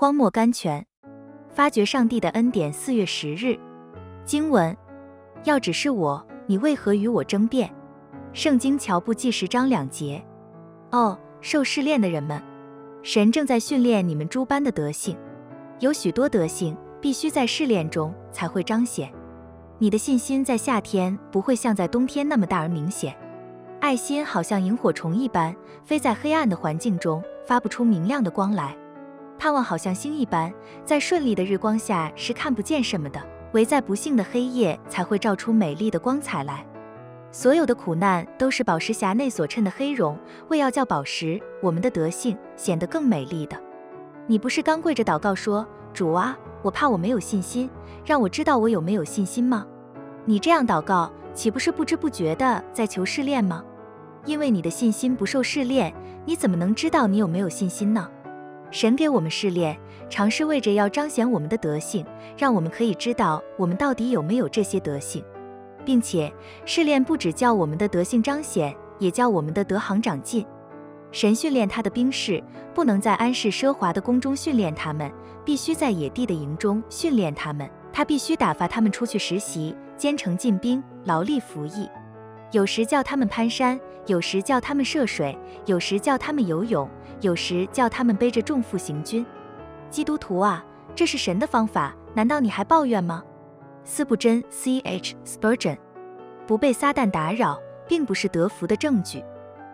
荒漠甘泉，发掘上帝的恩典。四月十日，经文：要指示我，你为何与我争辩？圣经乔布记十章两节。哦，受试炼的人们，神正在训练你们诸般的德性。有许多德性必须在试炼中才会彰显。你的信心在夏天不会像在冬天那么大而明显。爱心好像萤火虫一般，飞在黑暗的环境中，发不出明亮的光来。盼望好像星一般，在顺利的日光下是看不见什么的，唯在不幸的黑夜才会照出美丽的光彩来。所有的苦难都是宝石匣内所衬的黑绒，为要叫宝石我们的德性显得更美丽的。你不是刚跪着祷告说：“主啊，我怕我没有信心，让我知道我有没有信心吗？”你这样祷告，岂不是不知不觉的在求试炼吗？因为你的信心不受试炼，你怎么能知道你有没有信心呢？神给我们试炼，尝试为着要彰显我们的德性，让我们可以知道我们到底有没有这些德性，并且试炼不只叫我们的德性彰显，也叫我们的德行长进。神训练他的兵士，不能在安适奢华的宫中训练他们，必须在野地的营中训练他们。他必须打发他们出去实习，兼程进兵，劳力服役。有时叫他们攀山，有时叫他们涉水，有时叫他们游泳。有时叫他们背着重负行军，基督徒啊，这是神的方法，难道你还抱怨吗？斯布真 （C.H. Spurgeon） 不被撒旦打扰，并不是得福的证据。